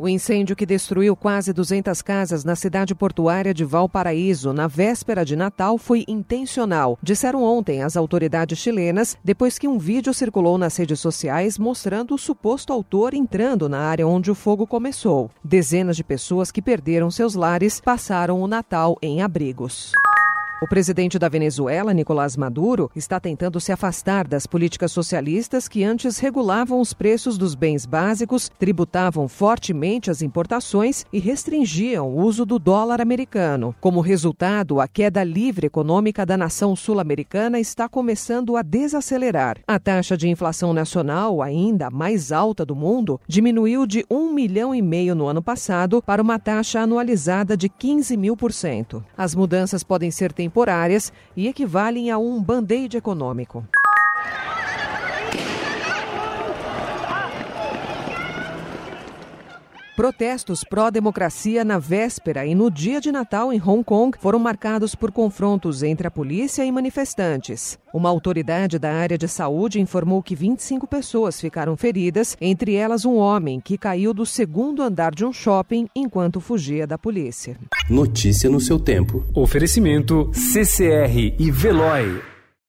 O incêndio que destruiu quase 200 casas na cidade portuária de Valparaíso na véspera de Natal foi intencional, disseram ontem as autoridades chilenas, depois que um vídeo circulou nas redes sociais mostrando o suposto autor entrando na área onde o fogo começou. Dezenas de pessoas que perderam seus lares passaram o Natal em abrigos. O presidente da Venezuela, Nicolás Maduro, está tentando se afastar das políticas socialistas que antes regulavam os preços dos bens básicos, tributavam fortemente as importações e restringiam o uso do dólar americano. Como resultado, a queda livre econômica da nação sul-americana está começando a desacelerar. A taxa de inflação nacional, ainda mais alta do mundo, diminuiu de 1 milhão e meio no ano passado para uma taxa anualizada de 15 mil por cento. As mudanças podem ser temporárias temporárias e equivalem a um band-aid econômico. Protestos pró-democracia na véspera e no dia de Natal em Hong Kong foram marcados por confrontos entre a polícia e manifestantes. Uma autoridade da área de saúde informou que 25 pessoas ficaram feridas, entre elas um homem que caiu do segundo andar de um shopping enquanto fugia da polícia. Notícia no seu tempo. Oferecimento CCR e Veloy.